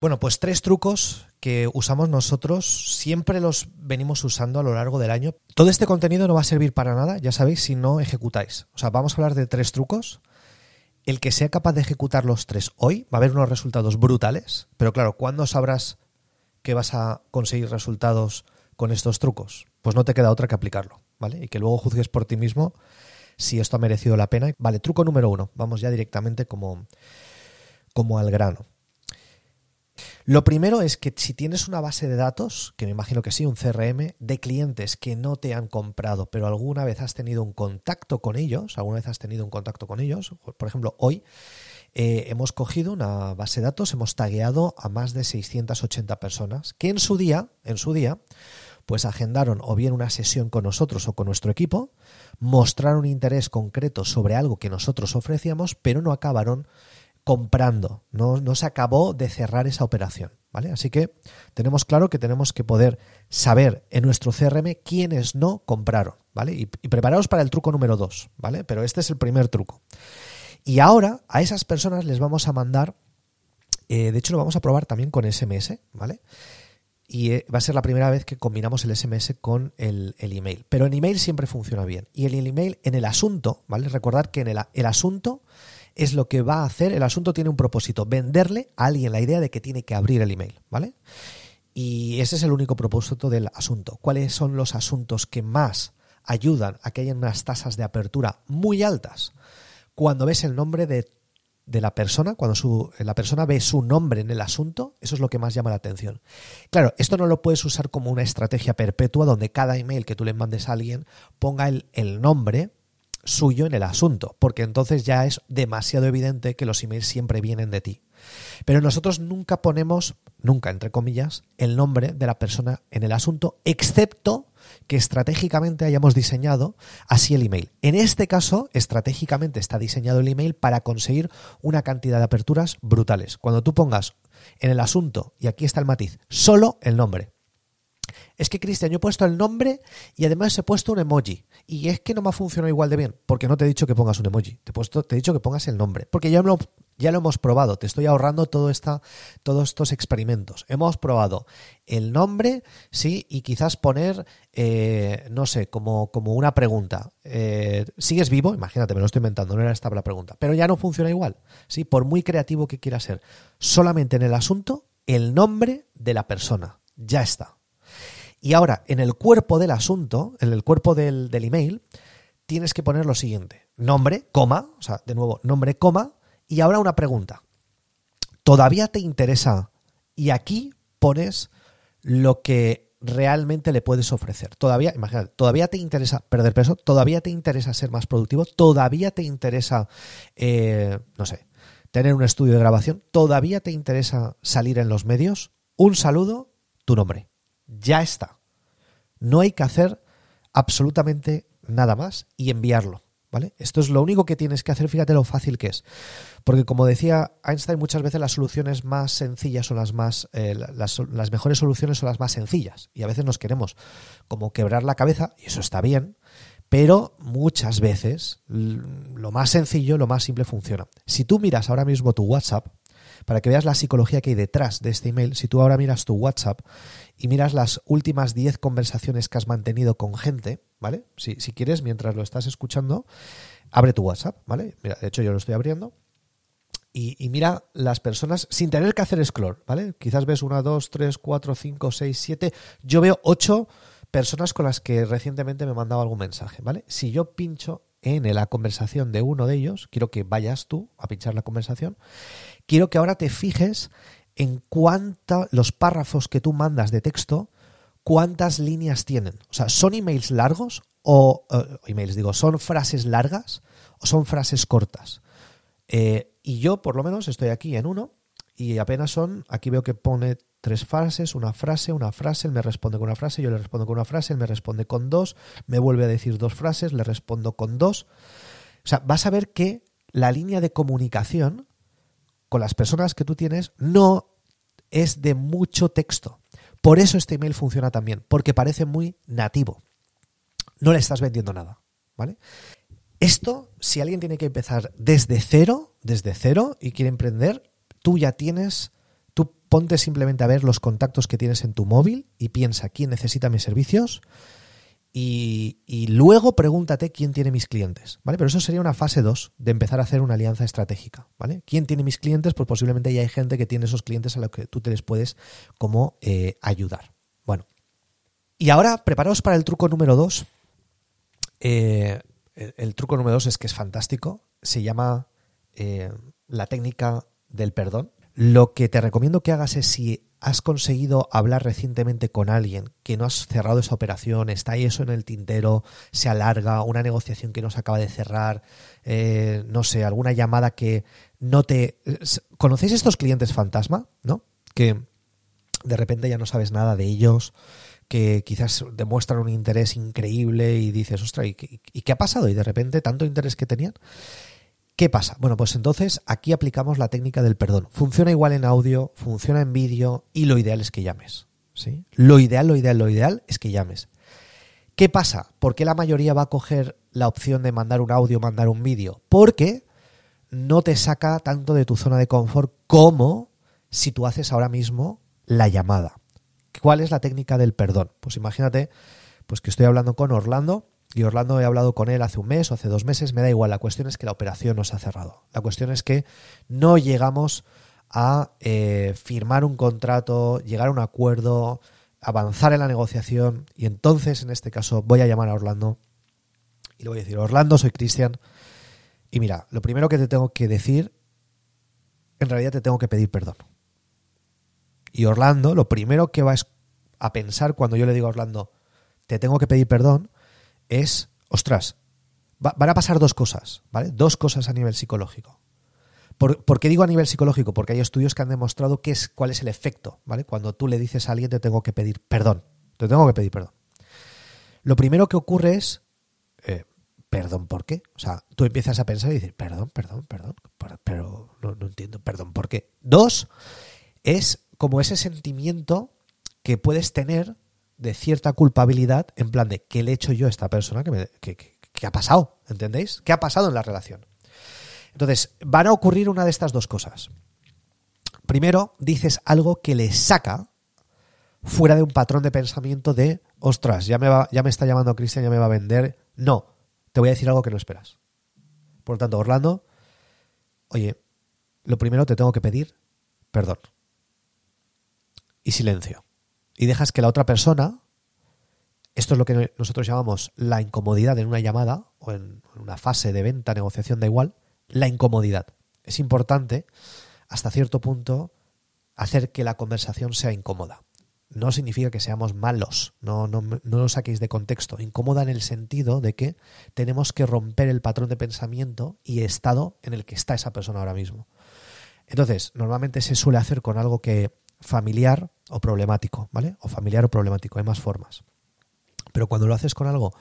Bueno, pues tres trucos que usamos nosotros, siempre los venimos usando a lo largo del año. Todo este contenido no va a servir para nada, ya sabéis, si no ejecutáis. O sea, vamos a hablar de tres trucos. El que sea capaz de ejecutar los tres hoy va a haber unos resultados brutales, pero claro, ¿cuándo sabrás que vas a conseguir resultados con estos trucos? Pues no te queda otra que aplicarlo, ¿vale? Y que luego juzgues por ti mismo si esto ha merecido la pena. Vale, truco número uno. Vamos ya directamente como, como al grano. Lo primero es que si tienes una base de datos, que me imagino que sí, un CRM, de clientes que no te han comprado, pero alguna vez has tenido un contacto con ellos, alguna vez has tenido un contacto con ellos, por ejemplo, hoy eh, hemos cogido una base de datos, hemos tagueado a más de 680 personas que en su día, en su día, pues agendaron o bien una sesión con nosotros o con nuestro equipo, mostraron interés concreto sobre algo que nosotros ofrecíamos, pero no acabaron comprando, no, no, se acabó de cerrar esa operación. ¿vale? Así que tenemos claro que tenemos que poder saber en nuestro CRM quiénes no compraron. ¿vale? Y, y preparaos para el truco número dos, ¿vale? pero este es el primer truco. Y ahora a esas personas les vamos a mandar, eh, de hecho lo vamos a probar también con SMS, ¿vale? Y eh, va a ser la primera vez que combinamos el SMS con el, email. Pero en email siempre funciona bien. Y el email, en el asunto, ¿vale? Recordad que en el, el asunto es lo que va a hacer, el asunto tiene un propósito, venderle a alguien la idea de que tiene que abrir el email, ¿vale? Y ese es el único propósito del asunto. ¿Cuáles son los asuntos que más ayudan a que haya unas tasas de apertura muy altas? Cuando ves el nombre de, de la persona, cuando su, la persona ve su nombre en el asunto, eso es lo que más llama la atención. Claro, esto no lo puedes usar como una estrategia perpetua donde cada email que tú le mandes a alguien ponga el, el nombre suyo en el asunto, porque entonces ya es demasiado evidente que los emails siempre vienen de ti. Pero nosotros nunca ponemos, nunca entre comillas, el nombre de la persona en el asunto, excepto que estratégicamente hayamos diseñado así el email. En este caso, estratégicamente está diseñado el email para conseguir una cantidad de aperturas brutales. Cuando tú pongas en el asunto, y aquí está el matiz, solo el nombre, es que Cristian, yo he puesto el nombre y además he puesto un emoji. Y es que no me ha funcionado igual de bien, porque no te he dicho que pongas un emoji, te he, puesto, te he dicho que pongas el nombre, porque ya lo, ya lo hemos probado, te estoy ahorrando todo esta, todos estos experimentos. Hemos probado el nombre, sí, y quizás poner, eh, no sé, como, como una pregunta. Eh, ¿Sigues vivo? Imagínate, me lo estoy inventando, no era esta la pregunta. Pero ya no funciona igual, sí, por muy creativo que quiera ser. Solamente en el asunto, el nombre de la persona. Ya está. Y ahora, en el cuerpo del asunto, en el cuerpo del, email, tienes que poner lo siguiente. Nombre, coma, o sea, de nuevo, nombre, coma, y ahora una pregunta. ¿Todavía te interesa? Y aquí pones lo que realmente le puedes ofrecer. Todavía, imagínate, todavía te interesa perder peso, todavía te interesa ser más productivo, todavía te interesa, eh, no sé, tener un estudio de grabación, todavía te interesa salir en los medios. Un saludo, tu nombre ya está. No hay que hacer absolutamente nada más y enviarlo. ¿Vale? Esto es lo único que tienes que hacer, fíjate lo fácil que es. Porque como decía Einstein, muchas veces las soluciones más sencillas son las más, eh, las, las, mejores soluciones son las más sencillas. Y a veces nos queremos como quebrar la cabeza, y eso está bien, pero muchas veces lo más sencillo, lo más simple funciona. Si tú miras ahora mismo tu WhatsApp, para que veas la psicología que hay detrás de este email, si tú ahora miras tu WhatsApp y miras las últimas 10 conversaciones que has mantenido con gente, ¿vale? Si, quieres, mientras lo estás escuchando, abre tu WhatsApp, ¿vale? Mira, de hecho yo lo estoy abriendo. Y, mira las personas sin tener que hacer scroll, ¿vale? Quizás ves una, dos, tres, cuatro, cinco, seis, siete. Yo veo ocho personas con las que recientemente me mandaba algún mensaje, ¿vale? Si yo pincho en la conversación de uno de ellos, quiero que vayas tú a pinchar la conversación, quiero que ahora te fijes en cuántos los párrafos que tú mandas de texto, cuántas líneas tienen. O sea, ¿son emails largos o uh, emails, digo, son frases largas o son frases cortas? Eh, y yo, por lo menos, estoy aquí en uno y apenas son, aquí veo que pone tres frases, una frase, una frase, él me responde con una frase, yo le respondo con una frase, él me responde con dos, me vuelve a decir dos frases, le respondo con dos. O sea, vas a ver que la línea de comunicación con las personas que tú tienes no es de mucho texto. Por eso este email funciona también, porque parece muy nativo. No le estás vendiendo nada, ¿vale? Esto, si alguien tiene que empezar desde cero, desde cero y quiere emprender, tú ya tienes, tú ponte simplemente a ver los contactos que tienes en tu móvil y piensa quién necesita mis servicios y, luego pregúntate quién tiene mis clientes, ¿vale? Pero eso sería una fase 2 de empezar a hacer una alianza estratégica, ¿vale? ¿Quién tiene mis clientes? Pues posiblemente ya hay gente que tiene esos clientes a los que tú te les puedes como eh, ayudar. Bueno, y ahora preparaos para el truco número 2. Eh, el, el, truco número 2 es que es fantástico, se llama eh, la técnica del perdón. Lo que te recomiendo que hagas es si has conseguido hablar recientemente con alguien que no has cerrado esa operación, está ahí eso en el tintero, se alarga, una negociación que no se acaba de cerrar, eh, no sé, alguna llamada que no te... ¿Conocéis estos clientes fantasma? ¿No? Que de repente ya no sabes nada de ellos, que quizás demuestran un interés increíble y dices, ostras, ¿y qué, ¿y qué ha pasado? Y de repente tanto interés que tenían. ¿Qué pasa? Bueno, pues entonces aquí aplicamos la técnica del perdón. Funciona igual en audio, funciona en vídeo y lo ideal es que llames. ¿sí? Lo ideal, lo ideal, lo ideal es que llames. ¿Qué pasa? ¿Por qué la mayoría va a coger la opción de mandar un audio, mandar un vídeo? Porque no te saca tanto de tu zona de confort como si tú haces ahora mismo la llamada. ¿Cuál es la técnica del perdón? Pues imagínate pues que estoy hablando con Orlando y Orlando he hablado con él hace un mes o hace dos meses, me da igual, la cuestión es que la operación no se ha cerrado. La cuestión es que no llegamos a eh, firmar un contrato, llegar a un acuerdo, avanzar en la negociación y entonces en este caso voy a llamar a Orlando y le voy a decir, Orlando, soy Cristian y mira, lo primero que te tengo que decir, en realidad te tengo que pedir perdón. Y Orlando, lo primero que va a pensar cuando yo le digo a Orlando, te tengo que pedir perdón, es, ostras, va, van a pasar dos cosas, ¿vale? Dos cosas a nivel psicológico. ¿Por, ¿Por, qué digo a nivel psicológico? Porque hay estudios que han demostrado qué es, cuál es el efecto, ¿vale? Cuando tú le dices a alguien te tengo que pedir perdón, te tengo que pedir perdón. Lo primero que ocurre es, eh, perdón, ¿por qué? O sea, tú empiezas a pensar y dices, perdón, perdón, perdón, pero no, no entiendo, perdón, ¿por qué? Dos, es como ese sentimiento que puedes tener de cierta culpabilidad en plan de ¿qué le he hecho yo a esta persona? que, me, que, ha pasado? ¿Entendéis? ¿Qué ha pasado en la relación? Entonces, van a ocurrir una de estas dos cosas. Primero, dices algo que le saca fuera de un patrón de pensamiento de, ostras, ya me, va, ya me está llamando Cristian, ya me va a vender. No, te voy a decir algo que no esperas. Por lo tanto, Orlando, oye, lo primero te tengo que pedir perdón. Y silencio y dejas que la otra persona, esto es lo que nosotros llamamos la incomodidad en una llamada o en una fase de venta, negociación, da igual, la incomodidad. Es importante, hasta cierto punto, hacer que la conversación sea incómoda. No significa que seamos malos, no, no, no lo saquéis de contexto. Incómoda en el sentido de que tenemos que romper el patrón de pensamiento y estado en el que está esa persona ahora mismo. Entonces, normalmente se suele hacer con algo que familiar o problemático, ¿vale? O familiar o problemático, hay más formas. Pero cuando lo haces con algo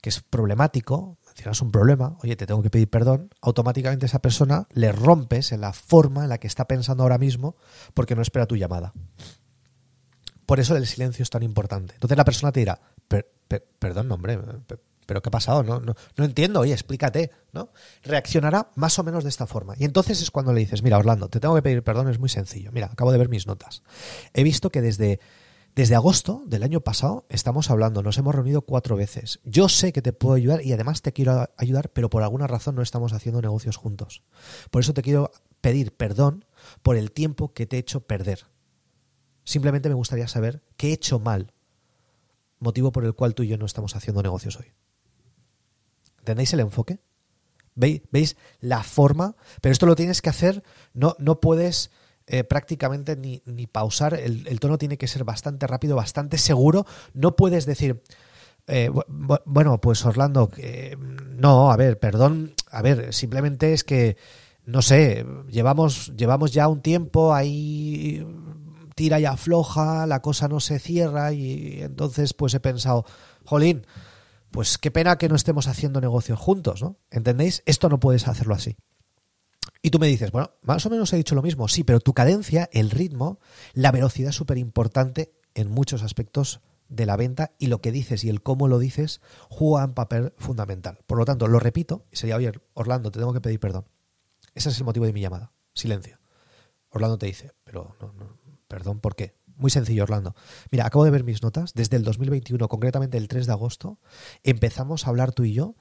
que es problemático, mencionas un problema, oye, te tengo que pedir perdón, automáticamente esa persona le rompes en la forma en la que está pensando ahora mismo porque no espera tu llamada. Por eso el silencio es tan importante. Entonces la persona te dirá, per, per, perdón, hombre, ¿pero qué ha pasado? No, no, no entiendo, oye, explícate, ¿no? Reaccionará más o menos de esta forma. Y entonces es cuando le dices, mira, Orlando, te tengo que pedir perdón, es muy sencillo. Mira, acabo de ver mis notas. He visto que desde, desde agosto del año pasado estamos hablando, nos hemos reunido cuatro veces. Yo sé que te puedo ayudar y además te quiero ayudar, pero por alguna razón no estamos haciendo negocios juntos. Por eso te quiero pedir perdón por el tiempo que te he hecho perder. Simplemente me gustaría saber qué he hecho mal, motivo por el cual tú y yo no estamos haciendo negocios hoy. ¿Entendéis el enfoque? ¿Veis, ¿Veis la forma? Pero esto lo tienes que hacer, no, no puedes eh, prácticamente ni, ni pausar, el, el, tono tiene que ser bastante rápido, bastante seguro. No puedes decir, eh, bueno, pues Orlando, eh, no, a ver, perdón, a ver, simplemente es que, no sé, llevamos, llevamos ya un tiempo ahí tira y afloja, la cosa no se cierra y entonces pues he pensado, jolín, pues qué pena que no estemos haciendo negocios juntos, ¿no? ¿Entendéis? Esto no puedes hacerlo así. Y tú me dices, bueno, más o menos he dicho lo mismo, sí, pero tu cadencia, el ritmo, la velocidad es súper importante en muchos aspectos de la venta y lo que dices y el cómo lo dices juegan papel fundamental. Por lo tanto, lo repito y sería, oye, Orlando, te tengo que pedir perdón. Ese es el motivo de mi llamada. Silencio. Orlando te dice, pero no, no, Perdón, ¿por qué? Muy sencillo, Orlando. Mira, acabo de ver mis notas. Desde el 2021, concretamente el 3 de agosto, empezamos a hablar tú y yo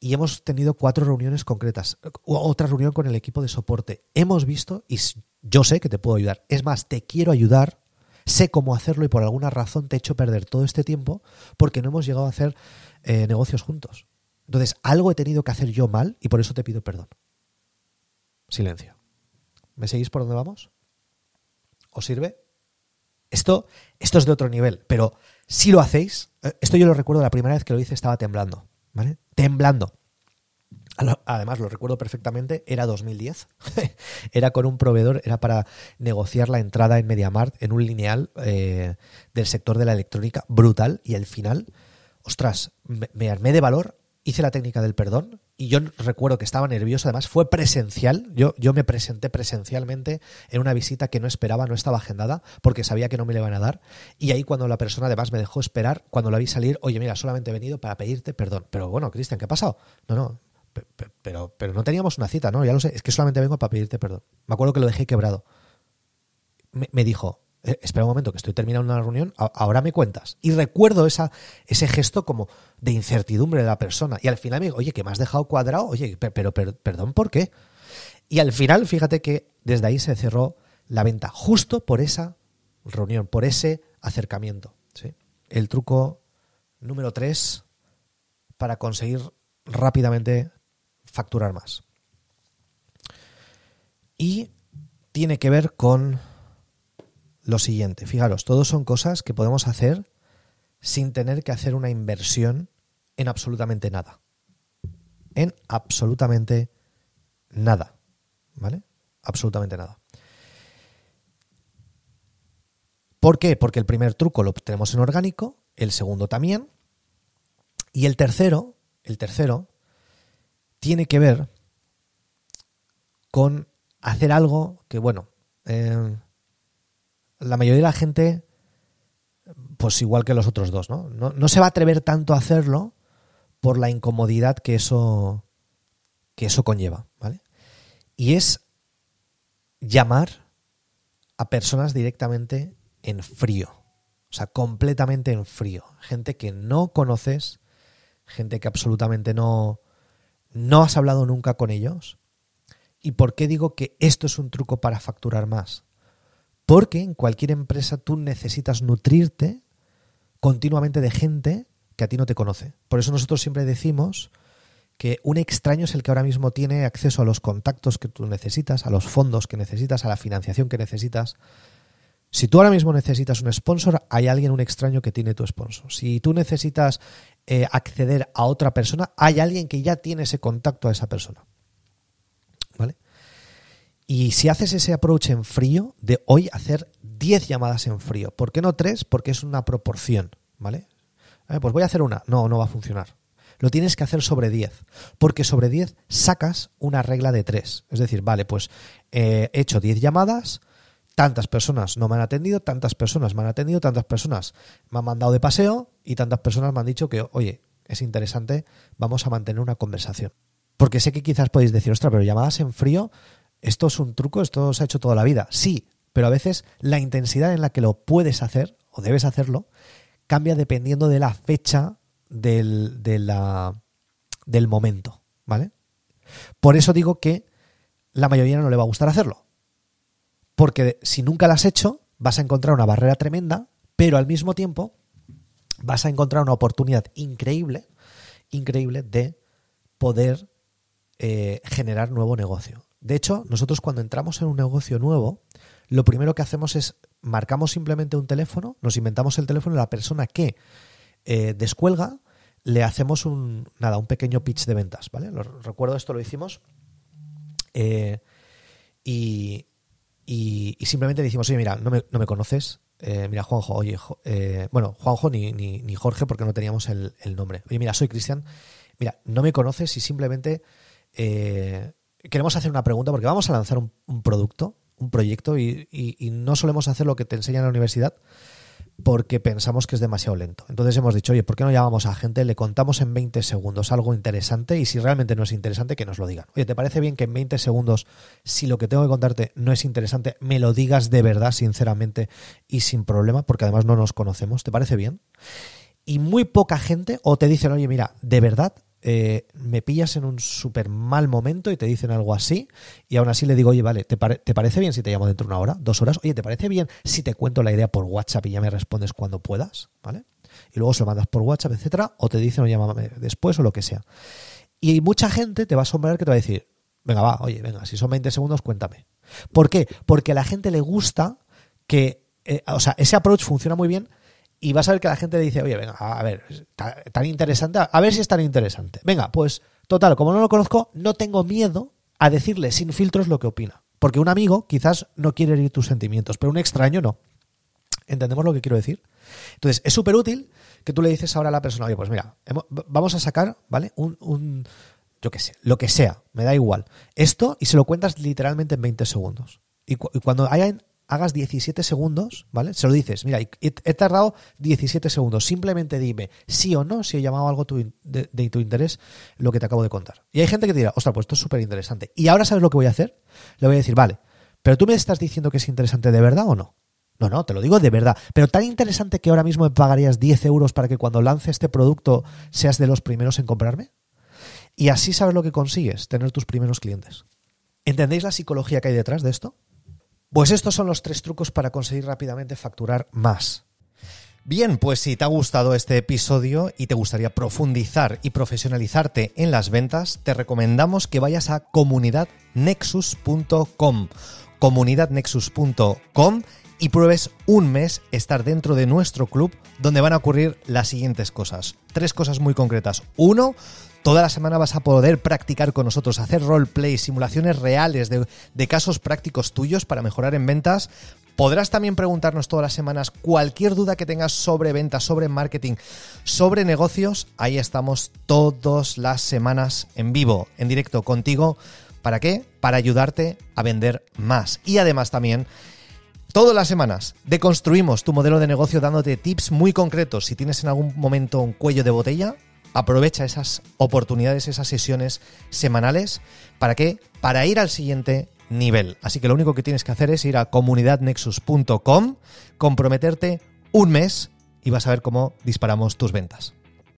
y hemos tenido cuatro reuniones concretas. Otra reunión con el equipo de soporte. Hemos visto y yo sé que te puedo ayudar. Es más, te quiero ayudar. Sé cómo hacerlo y por alguna razón te he hecho perder todo este tiempo porque no hemos llegado a hacer eh, negocios juntos. Entonces, algo he tenido que hacer yo mal y por eso te pido perdón. Silencio. ¿Me seguís por dónde vamos? ¿Os sirve? Esto, esto es de otro nivel, pero si lo hacéis, eh, esto yo lo recuerdo la primera vez que lo hice estaba temblando, ¿vale? Temblando. Además, lo recuerdo perfectamente, era 2010. era con un proveedor, era para negociar la entrada en MediaMart en un lineal eh, del sector de la electrónica brutal. Y al final, ostras, me armé de valor, hice la técnica del perdón y yo recuerdo que estaba nervioso, además fue presencial, yo, yo me presenté presencialmente en una visita que no esperaba, no estaba agendada, porque sabía que no me le iban a dar, y ahí cuando la persona además me dejó esperar, cuando la vi salir, oye, mira, solamente he venido para pedirte perdón, pero bueno, Cristian, ¿qué ha pasado? No, no, pero, pero, no teníamos una cita, ¿no? Ya lo sé, es que solamente vengo para pedirte perdón. Me acuerdo que lo dejé quebrado. me dijo, eh, espera un momento, que estoy terminando una reunión, ahora me cuentas. Y recuerdo esa, ese gesto como de incertidumbre de la persona. Y al final me digo, oye, que me has dejado cuadrado, oye, pero, perdón, ¿por qué? Y al final, fíjate que desde ahí se cerró la venta, justo por esa reunión, por ese acercamiento. ¿sí? El truco número tres para conseguir rápidamente facturar más. Y tiene que ver con lo siguiente. Fijaros, todos son cosas que podemos hacer sin tener que hacer una inversión en absolutamente nada. En absolutamente nada. ¿Vale? Absolutamente nada. ¿Por qué? Porque el primer truco lo tenemos en orgánico, el segundo también, y el tercero, el tercero, tiene que ver con hacer algo que, bueno, eh, la mayoría de la gente, pues igual que los otros dos, ¿no? No, se va a atrever tanto a hacerlo por la incomodidad que eso, que eso conlleva, ¿vale? Y es llamar a personas directamente en frío, o sea, completamente en frío. Gente que no conoces, gente que absolutamente no, no has hablado nunca con ellos. ¿Y por qué digo que esto es un truco para facturar más? Porque en cualquier empresa tú necesitas nutrirte continuamente de gente que a ti no te conoce. Por eso nosotros siempre decimos que un extraño es el que ahora mismo tiene acceso a los contactos que tú necesitas, a los fondos que necesitas, a la financiación que necesitas. Si tú ahora mismo necesitas un sponsor, hay alguien, un extraño que tiene tu sponsor. Si tú necesitas eh, acceder a otra persona, hay alguien que ya tiene ese contacto a esa persona. Y si haces ese approach en frío, de hoy hacer 10 llamadas en frío. ¿Por qué no 3? Porque es una proporción, ¿vale? Eh, pues voy a hacer una. No, no va a funcionar. Lo tienes que hacer sobre 10. Porque sobre 10 sacas una regla de 3. Es decir, vale, pues eh, he hecho 10 llamadas, tantas personas no me han atendido, tantas personas me han atendido, tantas personas me han mandado de paseo y tantas personas me han dicho que, oye, es interesante, vamos a mantener una conversación. Porque sé que quizás podéis decir, ostras, pero llamadas en frío esto es un truco, esto se ha hecho toda la vida. Sí, pero a veces la intensidad en la que lo puedes hacer o debes hacerlo cambia dependiendo de la fecha del, del momento, ¿vale? Por eso digo que la mayoría no le va a gustar hacerlo. Porque si nunca lo has hecho, vas a encontrar una barrera tremenda, pero al mismo tiempo vas a encontrar una oportunidad increíble, increíble de poder eh, generar nuevo negocio. De hecho, nosotros cuando entramos en un negocio nuevo, lo primero que hacemos es marcamos simplemente un teléfono, nos inventamos el teléfono de la persona que eh, descuelga, le hacemos un nada, un pequeño pitch de ventas, ¿vale? Recuerdo esto lo hicimos eh, y, simplemente le decimos, oye, mira, no me, conoces, eh, mira, Juanjo, oye, bueno, Juanjo ni, ni, Jorge porque no teníamos el nombre. Oye, mira, soy Cristian, mira, no me conoces y simplemente queremos hacer una pregunta porque vamos a lanzar un, producto, un proyecto y, no solemos hacer lo que te enseñan en la universidad, porque pensamos que es demasiado lento. Entonces hemos dicho, oye, ¿por qué no llamamos a gente? Le contamos en 20 segundos algo interesante y si realmente no es interesante, que nos lo digan. Oye, ¿te parece bien que en 20 segundos, si lo que tengo que contarte no es interesante, me lo digas de verdad, sinceramente y sin problema? Porque además no nos conocemos. ¿Te parece bien? Y muy poca gente o te dicen, oye, mira, de verdad, eh, me pillas en un súper mal momento y te dicen algo así, y aún así le digo, oye, vale, ¿te, parece bien si te llamo dentro de una hora, dos horas? Oye, ¿te parece bien si te cuento la idea por WhatsApp y ya me respondes cuando puedas? ¿Vale? Y luego se lo mandas por WhatsApp, etcétera, o te dicen, o llámame después o lo que sea. Y mucha gente te va a asombrar que te va a decir, venga, va, oye, venga, si son 20 segundos, cuéntame. ¿Por qué? Porque a la gente le gusta que, eh, o sea, ese approach funciona muy bien y vas a ver que la gente le dice, oye, venga, a ver, tan interesante, a ver si es tan interesante. Venga, pues total, como no lo conozco, no tengo miedo a decirle sin filtros lo que opina. Porque un amigo quizás no quiere herir tus sentimientos, pero un extraño no. ¿Entendemos lo que quiero decir? Entonces, es súper útil que tú le dices ahora a la persona, oye, pues mira, vamos a sacar, ¿vale? Un, un, yo qué sé, lo que sea, me da igual. Esto y se lo cuentas literalmente en 20 segundos. Y, y cuando hayan hagas 17 segundos, ¿vale? Se lo dices, mira, he, tardado 17 segundos, simplemente dime sí o no si he llamado algo de, tu interés lo que te acabo de contar. Y hay gente que te dirá, ostras, pues esto es súper interesante. Y ahora sabes lo que voy a hacer. Le voy a decir, vale, pero tú me estás diciendo que es interesante de verdad o no. No, no, te lo digo de verdad. Pero tan interesante que ahora mismo me pagarías 10 euros para que cuando lance este producto seas de los primeros en comprarme. Y así sabes lo que consigues, tener tus primeros clientes. ¿Entendéis la psicología que hay detrás de esto? Pues estos son los tres trucos para conseguir rápidamente facturar más. Bien, pues si te ha gustado este episodio y te gustaría profundizar y profesionalizarte en las ventas, te recomendamos que vayas a comunidadnexus.com. comunidadnexus.com y pruebes un mes estar dentro de nuestro club donde van a ocurrir las siguientes cosas. Tres cosas muy concretas. Uno, Toda la semana vas a poder practicar con nosotros, hacer roleplay, simulaciones reales de, casos prácticos tuyos para mejorar en ventas. Podrás también preguntarnos todas las semanas cualquier duda que tengas sobre ventas, sobre marketing, sobre negocios. Ahí estamos todas las semanas en vivo, en directo contigo. ¿Para qué? Para ayudarte a vender más. Y además también Todas las semanas deconstruimos tu modelo de negocio dándote tips muy concretos. Si tienes en algún momento un cuello de botella, aprovecha esas oportunidades, esas sesiones semanales. ¿Para qué? Para ir al siguiente nivel. Así que lo único que tienes que hacer es ir a comunidadnexus.com, comprometerte un mes y vas a ver cómo disparamos tus ventas.